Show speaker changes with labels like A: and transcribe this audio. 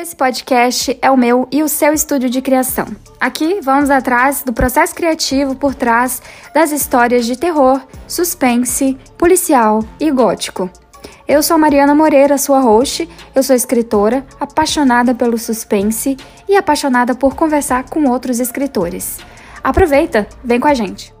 A: Esse podcast é o meu e o seu estúdio de criação. Aqui vamos atrás do processo criativo por trás das histórias de terror, suspense, policial e gótico. Eu sou Mariana Moreira, sua host. Eu sou escritora, apaixonada pelo suspense e apaixonada por conversar com outros escritores. Aproveita, vem com a gente.